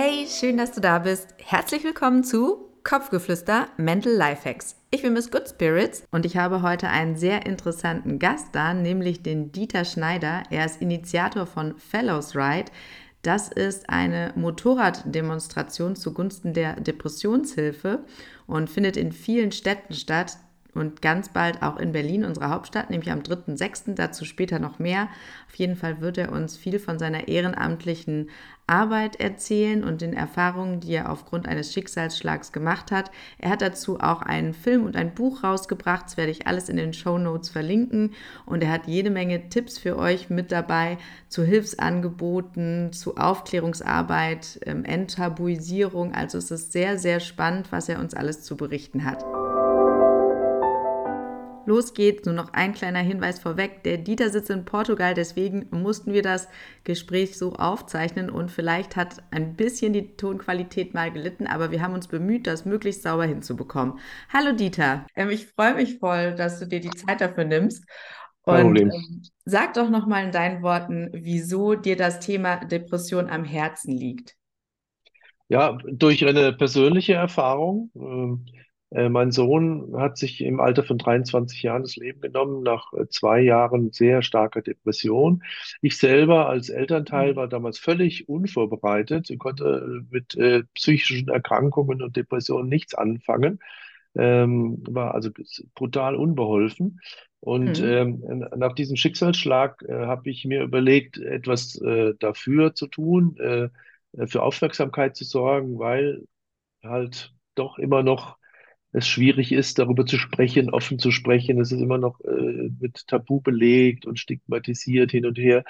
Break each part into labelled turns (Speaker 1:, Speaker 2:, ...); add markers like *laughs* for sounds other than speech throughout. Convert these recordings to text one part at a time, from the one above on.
Speaker 1: Hey, schön, dass du da bist. Herzlich willkommen zu Kopfgeflüster Mental Lifehacks. Ich bin Miss Good Spirits und ich habe heute einen sehr interessanten Gast da, nämlich den Dieter Schneider. Er ist Initiator von Fellows Ride. Das ist eine Motorraddemonstration zugunsten der Depressionshilfe und findet in vielen Städten statt und ganz bald auch in Berlin, unserer Hauptstadt, nämlich am 3.6. Dazu später noch mehr. Auf jeden Fall wird er uns viel von seiner ehrenamtlichen Arbeit erzählen und den Erfahrungen, die er aufgrund eines Schicksalsschlags gemacht hat. Er hat dazu auch einen Film und ein Buch rausgebracht. Das werde ich alles in den Show Notes verlinken. Und er hat jede Menge Tipps für euch mit dabei zu Hilfsangeboten, zu Aufklärungsarbeit, ähm, Enttabuisierung. Also es ist sehr, sehr spannend, was er uns alles zu berichten hat. Los geht's. Nur noch ein kleiner Hinweis vorweg. Der Dieter sitzt in Portugal, deswegen mussten wir das Gespräch so aufzeichnen und vielleicht hat ein bisschen die Tonqualität mal gelitten, aber wir haben uns bemüht, das möglichst sauber hinzubekommen. Hallo Dieter, ähm, ich freue mich voll, dass du dir die Zeit dafür nimmst. Und ähm, sag doch nochmal in deinen Worten, wieso dir das Thema Depression am Herzen liegt.
Speaker 2: Ja, durch eine persönliche Erfahrung. Äh, äh, mein Sohn hat sich im Alter von 23 Jahren das Leben genommen, nach äh, zwei Jahren sehr starker Depression. Ich selber als Elternteil mhm. war damals völlig unvorbereitet, konnte mit äh, psychischen Erkrankungen und Depressionen nichts anfangen, ähm, war also brutal unbeholfen. Und mhm. ähm, nach diesem Schicksalsschlag äh, habe ich mir überlegt, etwas äh, dafür zu tun, äh, für Aufmerksamkeit zu sorgen, weil halt doch immer noch es schwierig ist, darüber zu sprechen, offen zu sprechen. Es ist immer noch äh, mit Tabu belegt und stigmatisiert hin und her.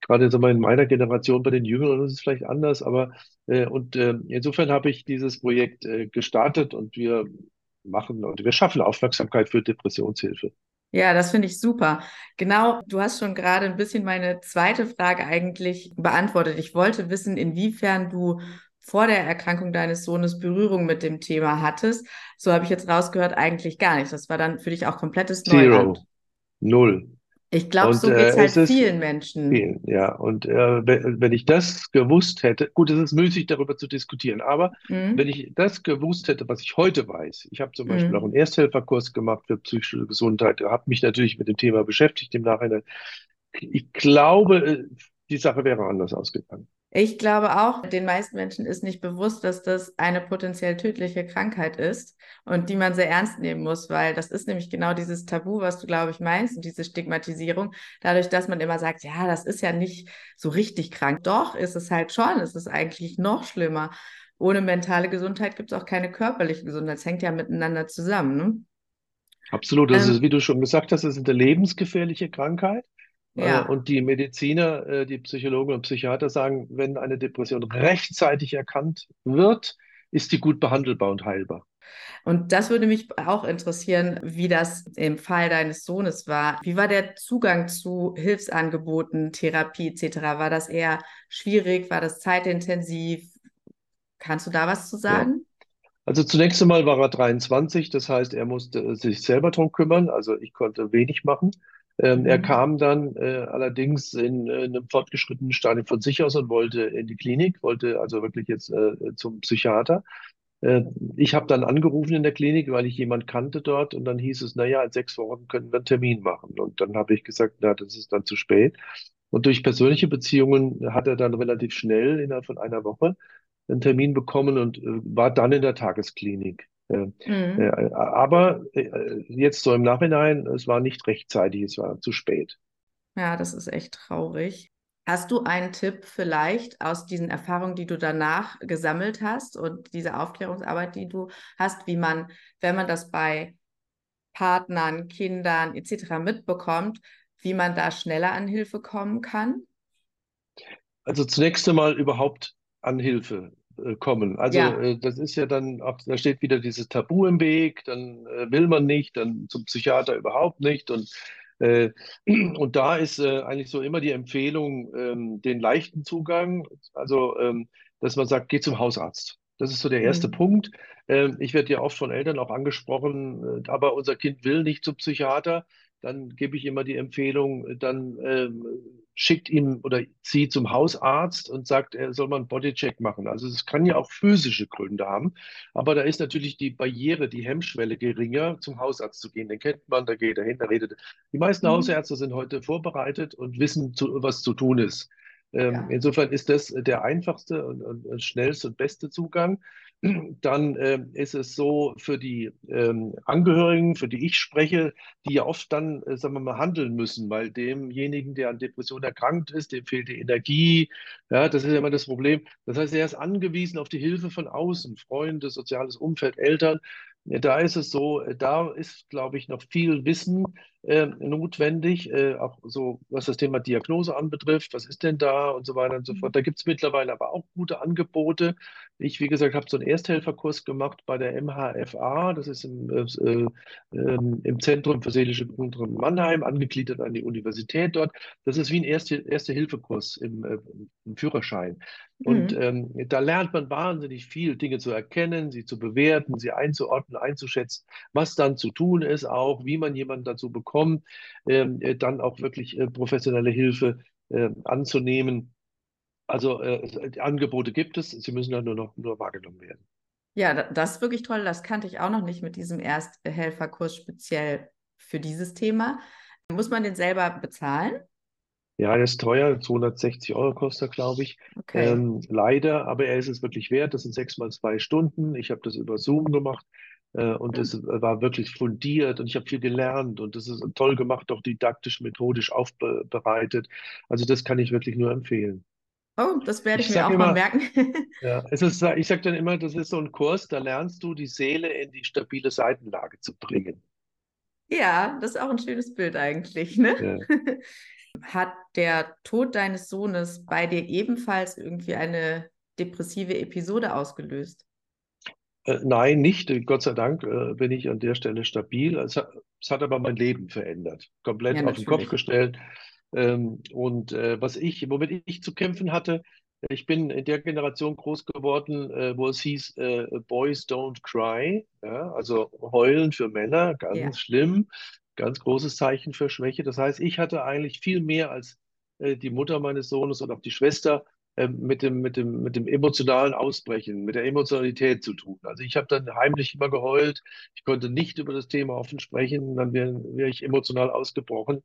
Speaker 2: Gerade sagen in meiner Generation, bei den Jüngeren ist es vielleicht anders, aber äh, und äh, insofern habe ich dieses Projekt äh, gestartet und wir machen und wir schaffen Aufmerksamkeit für Depressionshilfe.
Speaker 1: Ja, das finde ich super. Genau, du hast schon gerade ein bisschen meine zweite Frage eigentlich beantwortet. Ich wollte wissen, inwiefern du vor der Erkrankung deines Sohnes Berührung mit dem Thema hattest. So habe ich jetzt rausgehört, eigentlich gar nicht. Das war dann für dich auch komplettes Neuland.
Speaker 2: Zero. Null.
Speaker 1: Ich glaube, so geht äh, es halt vielen Menschen.
Speaker 2: Vielen, ja. Und äh, wenn ich das gewusst hätte, gut, es ist müßig, darüber zu diskutieren, aber mhm. wenn ich das gewusst hätte, was ich heute weiß, ich habe zum Beispiel mhm. auch einen Ersthelferkurs gemacht für psychische Gesundheit, habe mich natürlich mit dem Thema beschäftigt im Nachhinein. Ich glaube, äh, die Sache wäre anders ausgegangen.
Speaker 1: Ich glaube auch, den meisten Menschen ist nicht bewusst, dass das eine potenziell tödliche Krankheit ist und die man sehr ernst nehmen muss, weil das ist nämlich genau dieses Tabu, was du, glaube ich, meinst und diese Stigmatisierung. Dadurch, dass man immer sagt, ja, das ist ja nicht so richtig krank. Doch, ist es halt schon. Es ist eigentlich noch schlimmer. Ohne mentale Gesundheit gibt es auch keine körperliche Gesundheit. Es hängt ja miteinander zusammen. Ne?
Speaker 2: Absolut. Das ähm, ist, wie du schon gesagt hast, es ist eine lebensgefährliche Krankheit. Äh, ja. Und die Mediziner, äh, die Psychologen und Psychiater sagen, wenn eine Depression rechtzeitig erkannt wird, ist die gut behandelbar und heilbar.
Speaker 1: Und das würde mich auch interessieren, wie das im Fall deines Sohnes war. Wie war der Zugang zu Hilfsangeboten, Therapie etc.? War das eher schwierig? War das zeitintensiv? Kannst du da was zu sagen?
Speaker 2: Ja. Also zunächst einmal war er 23, das heißt, er musste sich selber darum kümmern. Also ich konnte wenig machen. Ähm, er mhm. kam dann äh, allerdings in, äh, einem fortgeschrittenen Stadium von sich aus und wollte in die Klinik, wollte also wirklich jetzt äh, zum Psychiater. Äh, ich habe dann angerufen in der Klinik, weil ich jemand kannte dort und dann hieß es, naja, in sechs Wochen können wir einen Termin machen. Und dann habe ich gesagt, na, das ist dann zu spät. Und durch persönliche Beziehungen hat er dann relativ schnell innerhalb von einer Woche einen Termin bekommen und äh, war dann in der Tagesklinik. Mhm. Äh, aber äh, jetzt so im Nachhinein, es war nicht rechtzeitig, es war zu spät.
Speaker 1: Ja, das ist echt traurig. Hast du einen Tipp vielleicht aus diesen Erfahrungen, die du danach gesammelt hast und diese Aufklärungsarbeit, die du hast, wie man, wenn man das bei Partnern, Kindern etc. mitbekommt, wie man da schneller an Hilfe kommen kann?
Speaker 2: Also zunächst einmal überhaupt an Hilfe. Äh, kommen. Also ja. Äh, das ist ja dann, da steht wieder dieses Tabu im Weg, dann äh, will man nicht, dann zum Psychiater überhaupt nicht und *clears throat* und da ist eigentlich so immer die Empfehlung, ähm, den leichten Zugang, also ähm, dass man sagt, geh zum Hausarzt. Das ist so der erste mhm. Punkt. Ähm, ich werde ja oft von Eltern auch angesprochen, aber unser Kind will nicht zum Psychiater. Dann gebe ich immer die Empfehlung, dann schickt ihn oder sie zum Hausarzt und sagt, er soll mal einen Bodycheck machen. Also es kann ja auch physische Gründe haben, aber da ist natürlich die Barriere, die Hemmschwelle geringer, zum Hausarzt zu gehen. Den kennt man, da geht er hin, da redet. Die meisten mhm. Hausärzte sind heute vorbereitet und wissen, was zu tun ist. Ähm, ja. Insofern ist das der einfachste und, und, schnellste und beste Zugang. Dann äh, ist es so für die ähm, Angehörigen, für die ich spreche, die ja oft dann, äh, sagen wir mal, handeln müssen, weil demjenigen, der an Depression erkrankt ist, dem fehlt die Energie. Ja, das ist ja immer das Problem. Das heißt, er ist angewiesen auf die Hilfe von außen, Freunde, soziales Umfeld, Eltern. Da ist es so, da ist, glaube ich, noch viel Wissen äh, notwendig, äh, auch so, was das Thema Diagnose anbetrifft. Was ist denn da und so weiter und so fort. Da gibt es mittlerweile aber auch gute Angebote. Ich, wie gesagt, habe so einen Ersthelferkurs gemacht bei der MHFA. Das ist im, äh, ähm, im Zentrum für seelische Gesundheit Mannheim, angegliedert an die Universität dort. Das ist wie ein Erste-Hilfe-Kurs im, äh, im Führerschein. Und mhm. ähm, da lernt man wahnsinnig viel, Dinge zu erkennen, sie zu bewerten, sie einzuordnen, einzuschätzen, was dann zu tun ist, auch wie man jemanden dazu bekommt, ähm, äh, dann auch wirklich äh, professionelle Hilfe äh, anzunehmen. Also äh, Angebote gibt es, sie müssen dann nur noch nur wahrgenommen werden.
Speaker 1: Ja, das ist wirklich toll. Das kannte ich auch noch nicht mit diesem Ersthelferkurs speziell für dieses Thema. Muss man den selber bezahlen?
Speaker 2: Ja, er ist teuer, 260 Euro kostet er, glaube ich. Okay. Ähm, leider, aber er ist es wirklich wert. Das sind sechs mal zwei Stunden. Ich habe das über Zoom gemacht äh, und es mhm. war wirklich fundiert und ich habe viel gelernt und das ist toll gemacht, auch didaktisch, methodisch aufbereitet. Also das kann ich wirklich nur empfehlen.
Speaker 1: Oh, das werde ich, ich mir auch immer, mal merken. *laughs*
Speaker 2: ja, es ist, ich sage dann immer, das ist so ein Kurs, da lernst du die Seele in die stabile Seitenlage zu bringen.
Speaker 1: Ja, das ist auch ein schönes Bild eigentlich. Ne? Ja. *laughs* Hat der Tod deines Sohnes bei dir ebenfalls irgendwie eine depressive Episode ausgelöst?
Speaker 2: Äh, nein, nicht. Gott sei Dank äh, bin ich an der Stelle stabil. Es hat, es hat aber mein Leben verändert. Komplett ja, auf den Kopf gestellt. Ähm, und äh, was ich, womit ich zu kämpfen hatte, ich bin in der Generation groß geworden, wo es hieß, Boys don't cry. Ja? Also heulen für Männer, ganz ja. schlimm. Ganz großes Zeichen für Schwäche. Das heißt, ich hatte eigentlich viel mehr als äh, die Mutter meines Sohnes und auch die Schwester mit, dem, mit, dem, mit dem emotionalen Ausbrechen, mit der Emotionalität zu tun. Also ich habe dann heimlich immer geheult. Ich konnte nicht über das Thema offen sprechen. Dann wäre wär ich emotional ausgebrochen.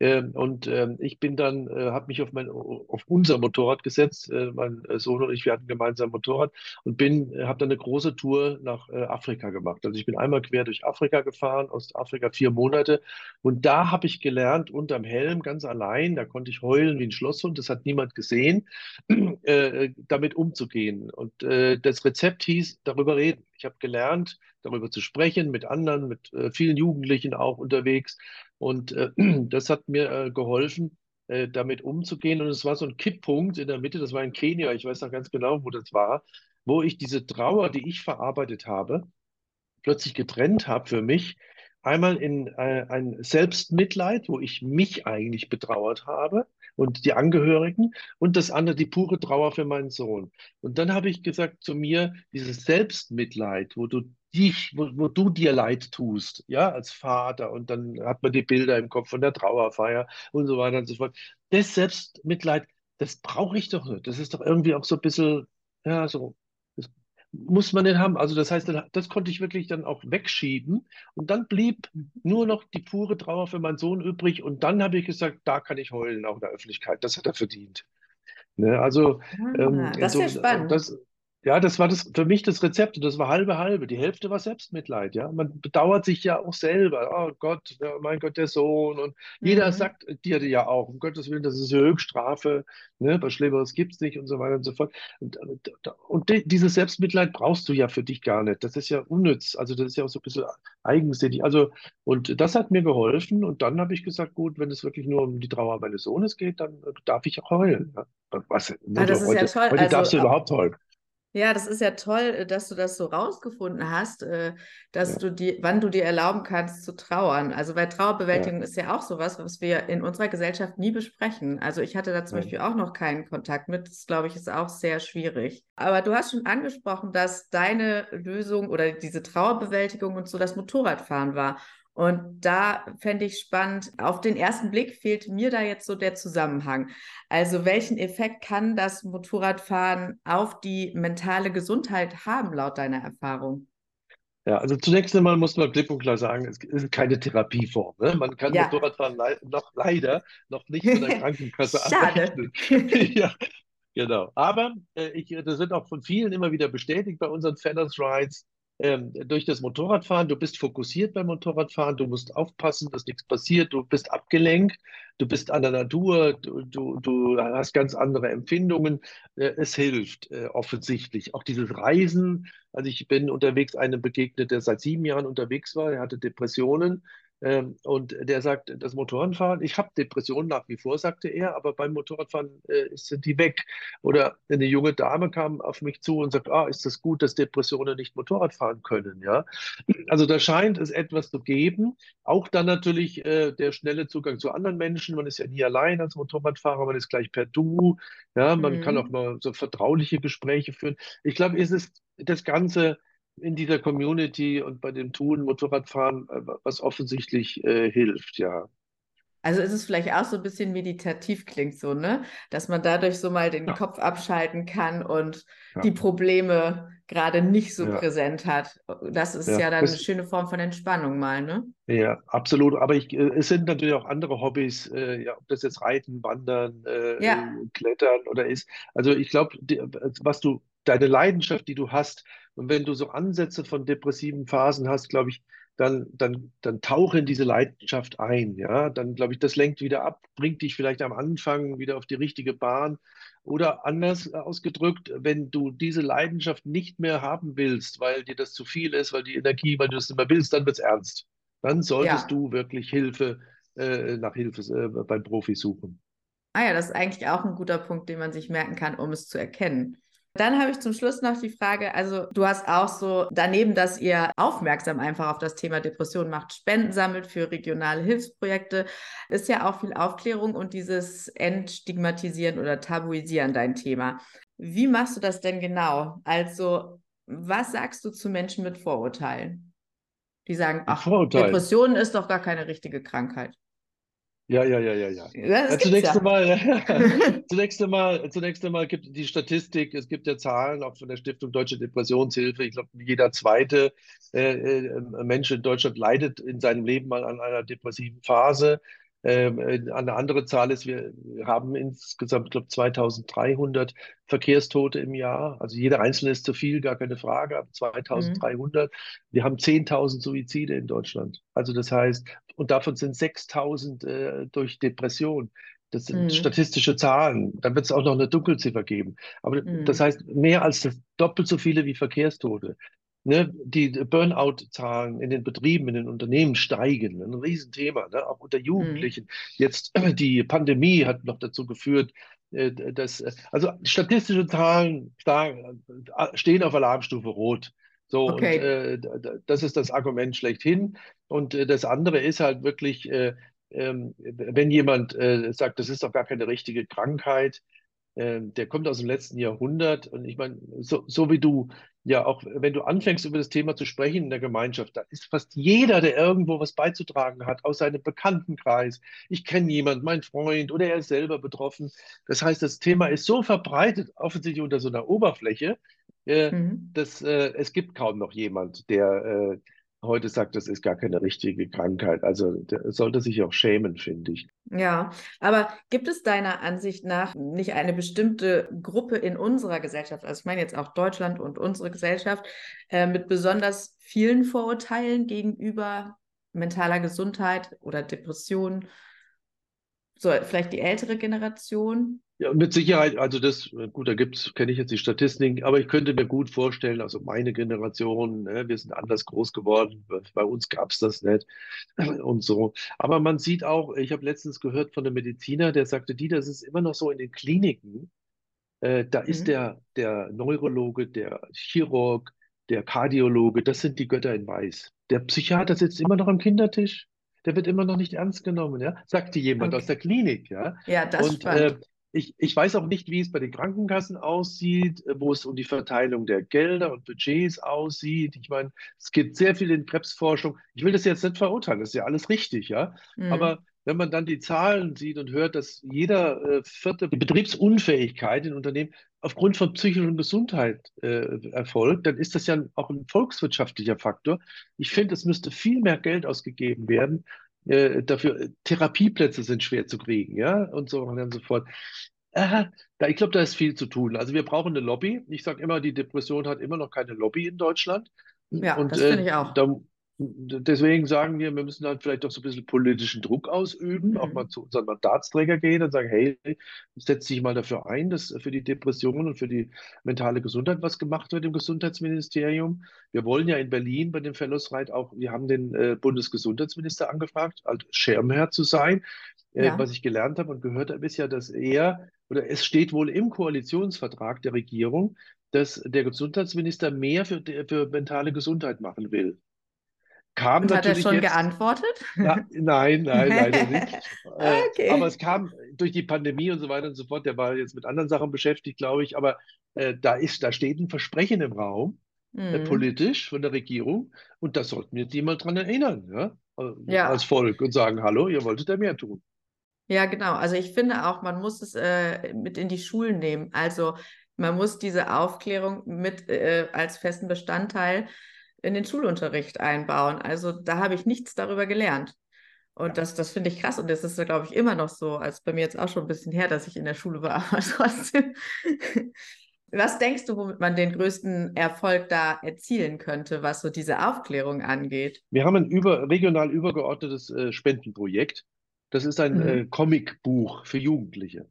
Speaker 2: Ähm, und ähm, ich bin dann, äh, habe mich auf, mein, auf unser Motorrad gesetzt. Äh, mein Sohn und ich, wir hatten gemeinsam Motorrad und bin, habe dann eine große Tour nach Afrika gemacht. Also ich bin einmal quer durch Afrika gefahren, Ostafrika vier Monate. Und da habe ich gelernt, unterm Helm ganz allein, da konnte ich heulen wie ein Schlosshund. Das hat niemand gesehen, *clears throat* äh, damit umzugehen. Und äh, das Rezept hieß, darüber reden. Ich habe gelernt, darüber zu sprechen, mit anderen, mit äh, vielen Jugendlichen auch unterwegs. Und äh, *clears throat* das hat mir äh, geholfen, äh, damit umzugehen. Und es war so ein Kipppunkt in der Mitte, das war in Kenia, ich weiß noch ganz genau, wo das war, wo ich diese Trauer, die ich verarbeitet habe, plötzlich getrennt habe für mich. Einmal in äh, ein Selbstmitleid, wo ich mich eigentlich betrauert habe und die Angehörigen und das andere die pure Trauer für meinen Sohn. Und dann habe ich gesagt zu mir, dieses Selbstmitleid, wo du dich, wo, wo, du dir leid tust, ja, als Vater, und dann hat man die Bilder im Kopf von der Trauerfeier und so weiter und so fort. Das Selbstmitleid, das brauche ich doch nicht. Das ist doch irgendwie auch so ein bisschen, ja, so, muss man nicht haben. Also das heißt, das konnte ich wirklich dann auch wegschieben. Und dann blieb nur noch die pure Trauer für meinen Sohn übrig. Und dann habe ich gesagt, da kann ich heulen, auch in der Öffentlichkeit. Das hat er verdient. Ne, also,
Speaker 1: ah, ähm, das ist ja spannend.
Speaker 2: Das, ja, das war das für mich das Rezept und das war halbe halbe. Die Hälfte war Selbstmitleid, ja. Man bedauert sich ja auch selber. Oh Gott, ja, mein Gott, der Sohn. Und mhm. jeder sagt dir ja auch, um Gottes Willen, das ist eine Höchststrafe, ne? was Schlimmeres gibt es nicht und so weiter und so fort. Und, und, und die, dieses Selbstmitleid brauchst du ja für dich gar nicht. Das ist ja unnütz. Also das ist ja auch so ein bisschen eigensinnig. Also, und das hat mir geholfen. Und dann habe ich gesagt, gut, wenn es wirklich nur um die Trauer meines Sohnes geht, dann darf ich auch heulen. Ja? Was,
Speaker 1: ah, das ist heute, ja toll.
Speaker 2: Heute also, darfst du überhaupt heulen.
Speaker 1: Ja, das ist ja toll, äh, dass du das so rausgefunden hast, äh, dass ja. du die, wann du dir erlauben kannst zu trauern. Also bei Trauerbewältigung ja. ist ja auch sowas, was wir in unserer Gesellschaft nie besprechen. Also ich hatte da zum ja. Beispiel auch noch keinen Kontakt mit. Das glaube ich ist auch sehr schwierig. Aber du hast schon angesprochen, dass deine Lösung oder diese Trauerbewältigung und so das Motorradfahren war. Und da fände ich spannend, auf den ersten Blick fehlt mir da jetzt so der Zusammenhang. Also welchen Effekt kann das Motorradfahren auf die mentale Gesundheit haben, laut deiner Erfahrung?
Speaker 2: Ja, also zunächst einmal muss man klipp und klar sagen, es ist keine Therapieform. Ne? Man kann
Speaker 1: Ja,
Speaker 2: Motorradfahren lei noch leider noch nicht von der *laughs* Krankenkasse abrechnen. *laughs* Ja, genau. Aber äh, ich, das wird auch von vielen immer wieder bestätigt bei unseren Fellows Rides. Ähm, durch das Motorradfahren, du bist fokussiert beim Motorradfahren, du musst aufpassen, dass nichts passiert, du bist abgelenkt, du bist an der Natur, du, du, du hast ganz andere Empfindungen. Äh, es hilft äh, offensichtlich. Auch dieses Reisen, also ich bin unterwegs einem begegnet, der seit sieben Jahren unterwegs war, er hatte Depressionen ähm, und der sagt, das Motorradfahren, ich habe Depressionen nach wie vor, sagte er, aber beim Motorradfahren äh, sind die weg. Oder eine junge Dame kam auf mich zu und sagt, ah, ist das gut, dass Depressionen nicht Motorrad fahren können, ja? Also da scheint es etwas zu geben. Auch dann natürlich äh, der schnelle Zugang zu anderen Menschen. Man ist ja nie allein als Motorradfahrer, man ist gleich per Du, ja, man kann auch
Speaker 1: Mhm.
Speaker 2: mal so vertrauliche Gespräche führen. Ich glaube, es ist das Ganze in dieser Community und bei dem Tun Motorradfahren, äh, was offensichtlich äh, hilft, ja.
Speaker 1: Also ist es vielleicht auch so ein bisschen meditativ klingt so, ne? Dass man dadurch so mal den
Speaker 2: Ja,
Speaker 1: Kopf abschalten kann und die
Speaker 2: ja,
Speaker 1: Probleme gerade nicht so
Speaker 2: ja,
Speaker 1: präsent hat. Das ist
Speaker 2: ja.
Speaker 1: dann eine
Speaker 2: Das,
Speaker 1: schöne Form von Entspannung mal, ne?
Speaker 2: ja, absolut. Aber ich, äh, es sind natürlich auch andere Hobbys, äh, ja, ob das jetzt Reiten, Wandern, äh, äh, Klettern oder ist. Also ich glaube, was du, deine Leidenschaft, die du hast, und wenn du so Ansätze von depressiven Phasen hast, glaube ich, dann, dann, dann tauche in diese Leidenschaft ein, ja. Dann glaube ich, das lenkt wieder ab, bringt dich vielleicht am Anfang wieder auf die richtige Bahn. Oder anders ausgedrückt, wenn du diese Leidenschaft nicht mehr haben willst, weil dir das zu viel ist, weil die Energie, weil du es nicht mehr willst, dann wird es ernst. Dann solltest
Speaker 1: ja.
Speaker 2: du wirklich Hilfe, äh, nach Hilfe äh, beim Profi suchen.
Speaker 1: Ah ja, das ist eigentlich auch ein guter Punkt, den man sich merken kann, um es zu erkennen. Dann habe ich zum Schluss noch die Frage, also du hast auch so daneben, dass ihr aufmerksam einfach auf das Thema Depression macht, Spenden sammelt für regionale Hilfsprojekte, ist ja auch viel Aufklärung und dieses Entstigmatisieren oder Tabuisieren dein Thema. Wie machst du das denn genau? Also, was sagst du zu Menschen mit Vorurteilen, die sagen, ach,
Speaker 2: Vorurteilen.
Speaker 1: Depression ist doch gar keine richtige Krankheit?
Speaker 2: Ja, ja, ja, ja, ja.
Speaker 1: Ja,
Speaker 2: Ja, zunächst
Speaker 1: ja.
Speaker 2: einmal, *laughs* zunächst einmal, zunächst einmal gibt es die Statistik, es gibt ja Zahlen auch von der Stiftung Deutsche Depressionshilfe. Ich glaube, jeder zweite äh, äh, Mensch in Deutschland leidet in seinem Leben mal an einer depressiven Phase. Ähm, äh, eine andere Zahl ist, wir haben insgesamt, ich glaube, 2300 Verkehrstote im Jahr. Also jeder Einzelne ist zu viel, gar keine Frage, aber
Speaker 1: Mhm.
Speaker 2: 2300. Wir haben 10.000 Suizide in Deutschland. Also das heißt, und davon sind 6000 äh, durch Depression. Das sind
Speaker 1: Mhm.
Speaker 2: statistische Zahlen. Dann wird es auch noch eine Dunkelziffer geben. Aber das
Speaker 1: Mhm.
Speaker 2: heißt, mehr als das, doppelt so viele wie Verkehrstote. Ne, die Burnout-Zahlen in den Betrieben, in den Unternehmen steigen. Ein Riesenthema, ne, auch unter
Speaker 1: Mhm.
Speaker 2: Jugendlichen. Jetzt *clears throat* die Pandemie hat noch dazu geführt, äh, dass, äh, also statistische Zahlen äh, stehen auf Alarmstufe Rot. So, und
Speaker 1: Okay.
Speaker 2: äh, das ist das Argument schlechthin. Und äh, das andere ist halt wirklich, äh, ähm, wenn jemand äh, sagt, das ist doch gar keine richtige Krankheit, äh, der kommt aus dem letzten Jahrhundert. Und ich meine, so, so wie du ja auch, wenn du anfängst, über das Thema zu sprechen in der Gemeinschaft, da ist fast jeder, der irgendwo was beizutragen hat, aus seinem Bekanntenkreis. Ich kenne jemanden, mein Freund oder er ist selber betroffen. Das heißt, das Thema ist so verbreitet, offensichtlich unter so einer Oberfläche, äh,
Speaker 1: Mhm.
Speaker 2: dass äh, es gibt kaum noch jemand, der äh, heute sagt, das ist gar keine richtige Krankheit. Also sollte sich auch schämen, finde ich.
Speaker 1: Ja, aber gibt es deiner Ansicht nach nicht eine bestimmte Gruppe in unserer Gesellschaft, also ich meine jetzt auch Deutschland und unsere Gesellschaft, äh, mit besonders vielen Vorurteilen gegenüber mentaler Gesundheit oder Depression, so vielleicht die ältere Generation?
Speaker 2: Ja, mit Sicherheit, also das, äh, gut, da gibt's, kenne ich jetzt die Statistiken, aber ich könnte mir gut vorstellen, also meine Generation, ne, wir sind anders groß geworden, bei uns gab's das nicht *clears throat* und so. Aber man sieht auch, ich habe letztens gehört von einem Mediziner, der sagte, die, das ist immer noch so in den Kliniken, äh, da ist
Speaker 1: Mhm.
Speaker 2: der, der Neurologe, der Chirurg, der Kardiologe, das sind die Götter in Weiß. Der Psychiater sitzt immer noch am Kindertisch, der wird immer noch nicht ernst genommen, ja, sagte jemand aus
Speaker 1: Okay.
Speaker 2: der Klinik, ja.
Speaker 1: Ja, das ist
Speaker 2: Und äh,
Speaker 1: spannend.
Speaker 2: Ich, ich weiß auch nicht, wie es bei den Krankenkassen aussieht, äh, wo es um die Verteilung der Gelder und Budgets aussieht. Ich meine, es geht sehr viel in Krebsforschung. Ich will das jetzt nicht verurteilen, das ist ja alles richtig, ja.
Speaker 1: Mhm.
Speaker 2: Aber wenn man dann die Zahlen sieht und hört, dass jeder äh, vierte Betriebsunfähigkeit in Unternehmen aufgrund von psychischer Gesundheit äh, erfolgt, dann ist das ja auch ein volkswirtschaftlicher Faktor. Ich finde, es müsste viel mehr Geld ausgegeben werden, äh, dafür Therapieplätze sind schwer zu kriegen, ja, und so weiter und so fort. Äh, da, ich glaube, da ist viel zu tun. Also wir brauchen eine Lobby. Ich sage immer, die Depression hat immer noch keine Lobby in Deutschland.
Speaker 1: Ja,
Speaker 2: und
Speaker 1: das finde
Speaker 2: äh,
Speaker 1: ich auch.
Speaker 2: da, deswegen sagen wir, wir müssen halt vielleicht doch so ein bisschen politischen Druck ausüben,
Speaker 1: Mhm.
Speaker 2: auch mal zu unseren Mandatsträger gehen und sagen, hey, setz dich mal dafür ein, dass für die Depressionen und für die mentale Gesundheit was gemacht wird im Gesundheitsministerium. Wir wollen ja in Berlin bei dem Fellows Ride auch, wir haben den äh, Bundesgesundheitsminister angefragt, als Schirmherr zu sein. Äh,
Speaker 1: Ja.
Speaker 2: was ich gelernt habe und gehört habe, ist ja, dass er, oder es steht wohl im Koalitionsvertrag der Regierung, dass der Gesundheitsminister mehr für, für mentale Gesundheit machen will. Kam
Speaker 1: Und hat er
Speaker 2: natürlich
Speaker 1: schon
Speaker 2: jetzt,
Speaker 1: geantwortet?
Speaker 2: na, nein, nein, leider *laughs* nicht. Äh,
Speaker 1: Okay.
Speaker 2: Aber es kam durch die Pandemie und so weiter und so fort. Der war jetzt mit anderen Sachen beschäftigt, glaube ich. Aber äh, da ist, da steht ein Versprechen im Raum, äh,
Speaker 1: Mhm.
Speaker 2: politisch von der Regierung. Und da sollten wir die mal dran erinnern, ja? Äh,
Speaker 1: Ja.
Speaker 2: Als Volk und sagen, hallo, ihr wolltet ja mehr tun.
Speaker 1: Ja, genau. Also ich finde auch, man muss es äh, mit in die Schulen nehmen. Also man muss diese Aufklärung mit äh, als festen Bestandteil in den Schulunterricht einbauen. Also da habe ich nichts darüber gelernt. Und das, das finde ich krass. Und das ist, glaube ich, immer noch so, als bei mir jetzt auch schon ein bisschen her, dass ich in der Schule war, *laughs* aber trotzdem. Was denkst du, womit man den größten Erfolg da erzielen könnte, was so diese Aufklärung angeht?
Speaker 2: Wir haben ein über, regional übergeordnetes äh, Spendenprojekt. Das ist ein
Speaker 1: Mhm.
Speaker 2: äh, Comicbuch für Jugendliche.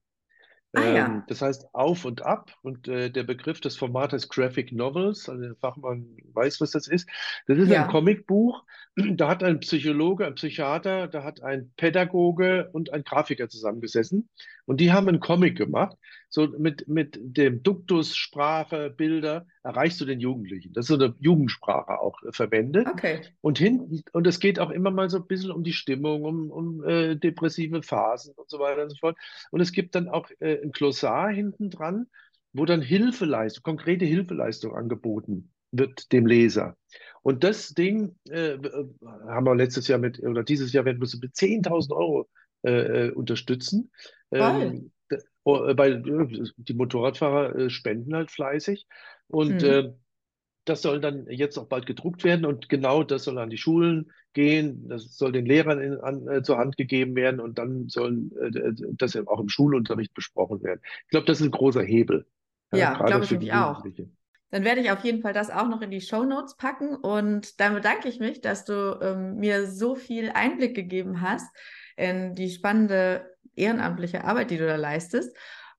Speaker 1: Ah ja.
Speaker 2: Ähm, das heißt Auf und Ab und äh, der Begriff des Formates Graphic Novels, also der Fachmann weiß, was das ist. Das ist
Speaker 1: Ja.
Speaker 2: ein Comicbuch, *clears throat* da hat ein Psychologe, ein Psychiater, da hat ein Pädagoge und ein Grafiker zusammengesessen und die haben einen Comic gemacht. So mit, mit dem Duktus, Sprache, Bilder erreichst du den Jugendlichen. Das ist so eine Jugendsprache auch äh, verwendet.
Speaker 1: Okay.
Speaker 2: Und hinten, und es geht auch immer mal so ein bisschen um die Stimmung, um, um äh, depressive Phasen und so weiter und so fort. Und es gibt dann auch äh, ein Glossar hinten dran, wo dann Hilfeleistung, konkrete Hilfeleistung angeboten wird dem Leser. Und das Ding äh, äh, haben wir letztes Jahr mit, oder dieses Jahr werden wir so mit 10.000 Euro äh, äh, unterstützen. Ähm, weil äh, die Motorradfahrer äh, spenden halt fleißig. Und
Speaker 1: Mhm.
Speaker 2: äh, das soll dann jetzt auch bald gedruckt werden und genau das soll an die Schulen gehen, das soll den Lehrern in, an, äh, zur Hand gegeben werden und dann soll äh, das auch im Schulunterricht besprochen werden. Ich glaube, das ist ein großer Hebel,
Speaker 1: Ja,
Speaker 2: gerade
Speaker 1: glaube ich auch. Dann werde ich auf jeden Fall das auch noch in die Shownotes packen und dann bedanke ich mich, dass du ähm, mir so viel Einblick gegeben hast in die spannende ehrenamtliche Arbeit, die du da leistest.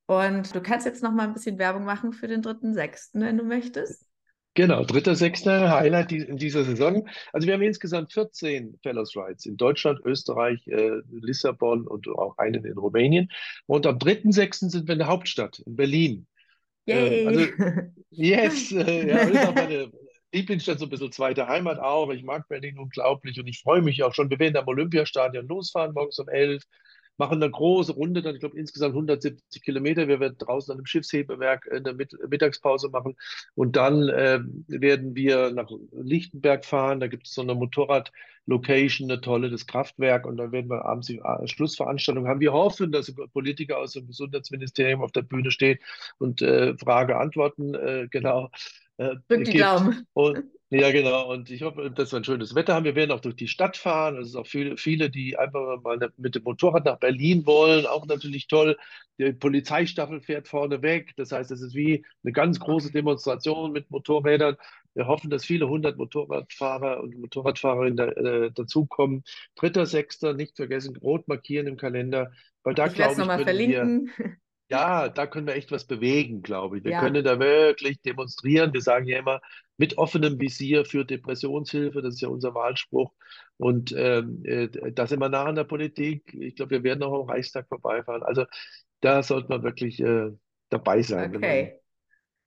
Speaker 1: Und du kannst jetzt noch mal ein bisschen Werbung machen für den 3.6., wenn du möchtest.
Speaker 2: Genau, dritter, sechster Highlight dieser Saison. Also wir haben insgesamt 14 Fellows Rides in Deutschland, Österreich, äh, Lissabon und auch einen in Rumänien. Und am 3.6. sind wir in der Hauptstadt, in Berlin.
Speaker 1: Yay!
Speaker 2: Ähm, also *laughs* Yes, äh, ja, ist auch meine Lieblingsstadt, so ein bisschen zweite Heimat auch. Ich mag Berlin unglaublich und ich freue mich auch schon. Wir werden am Olympiastadion losfahren, morgens um 11, machen eine große Runde, dann, ich glaube, insgesamt 170 Kilometer. Wir werden draußen an einem Schiffshebewerk in der Mit Mittagspause machen und dann äh, werden wir nach Lichtenberg fahren. Da gibt es so eine Motorrad-Location, eine tolle, das Kraftwerk und dann werden wir abends die äh, Schlussveranstaltung haben. Wir hoffen, dass Politiker aus dem Gesundheitsministerium auf der Bühne steht und äh, Frage, Antworten, äh, genau. Äh,
Speaker 1: Drück die
Speaker 2: gibt.
Speaker 1: Daumen.
Speaker 2: Und ja, genau. Und ich hoffe, dass wir ein schönes Wetter haben. Wir werden auch durch die Stadt fahren. Es ist auch viele, viele, die einfach mal ne- mit dem Motorrad nach Berlin wollen. Auch natürlich toll. Die Polizeistaffel fährt vorne weg. Das heißt, es ist wie eine ganz große Demonstration mit Motorrädern. Wir hoffen, dass viele hundert Motorradfahrer und Motorradfahrerinnen da, äh, dazukommen. Dritter, sechster, nicht vergessen, rot markieren im Kalender, weil da
Speaker 1: Ich werde es nochmal
Speaker 2: können wir
Speaker 1: verlinken.
Speaker 2: Ja, da können wir echt was bewegen, glaube ich. Wir
Speaker 1: Ja.
Speaker 2: können da wirklich demonstrieren. Wir sagen ja immer, mit offenem Visier für Depressionshilfe, das ist ja unser Wahlspruch. Und ähm, äh, da sind wir nah an der Politik. Ich glaube, wir werden auch am Reichstag vorbeifahren. Also da sollte man wirklich äh, dabei sein, wenn man,
Speaker 1: Okay.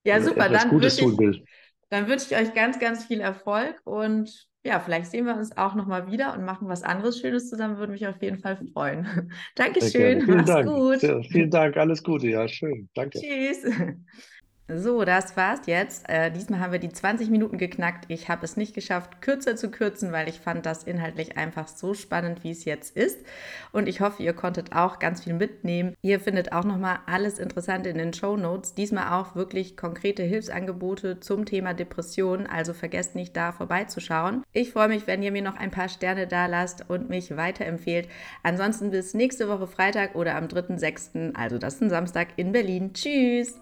Speaker 1: Ja,
Speaker 2: wenn man
Speaker 1: super.
Speaker 2: etwas
Speaker 1: Dann
Speaker 2: Gutes
Speaker 1: wünsche
Speaker 2: tun
Speaker 1: ich,
Speaker 2: will.
Speaker 1: dann wünsche ich euch ganz, ganz viel Erfolg und ja, vielleicht sehen wir uns auch nochmal wieder und machen was anderes Schönes zusammen. Würde mich auf jeden Fall freuen. *laughs* Dankeschön.
Speaker 2: Vielen
Speaker 1: Mach's
Speaker 2: Dank.
Speaker 1: gut.
Speaker 2: Sehr, vielen Dank. Alles Gute. Ja, schön. Danke.
Speaker 1: Tschüss. So, das war's jetzt. Äh, diesmal haben wir die 20 Minuten geknackt. Ich habe es nicht geschafft, kürzer zu kürzen, weil ich fand das inhaltlich einfach so spannend, wie es jetzt ist. Und ich hoffe, ihr konntet auch ganz viel mitnehmen. Ihr findet auch nochmal alles Interessante in den Show Notes. Diesmal auch wirklich konkrete Hilfsangebote zum Thema Depression. Also vergesst nicht, da vorbeizuschauen. Ich freue mich, wenn ihr mir noch ein paar Sterne da lasst und mich weiterempfehlt. Ansonsten bis nächste Woche Freitag oder am 3.6., also das ist ein Samstag in Berlin. Tschüss!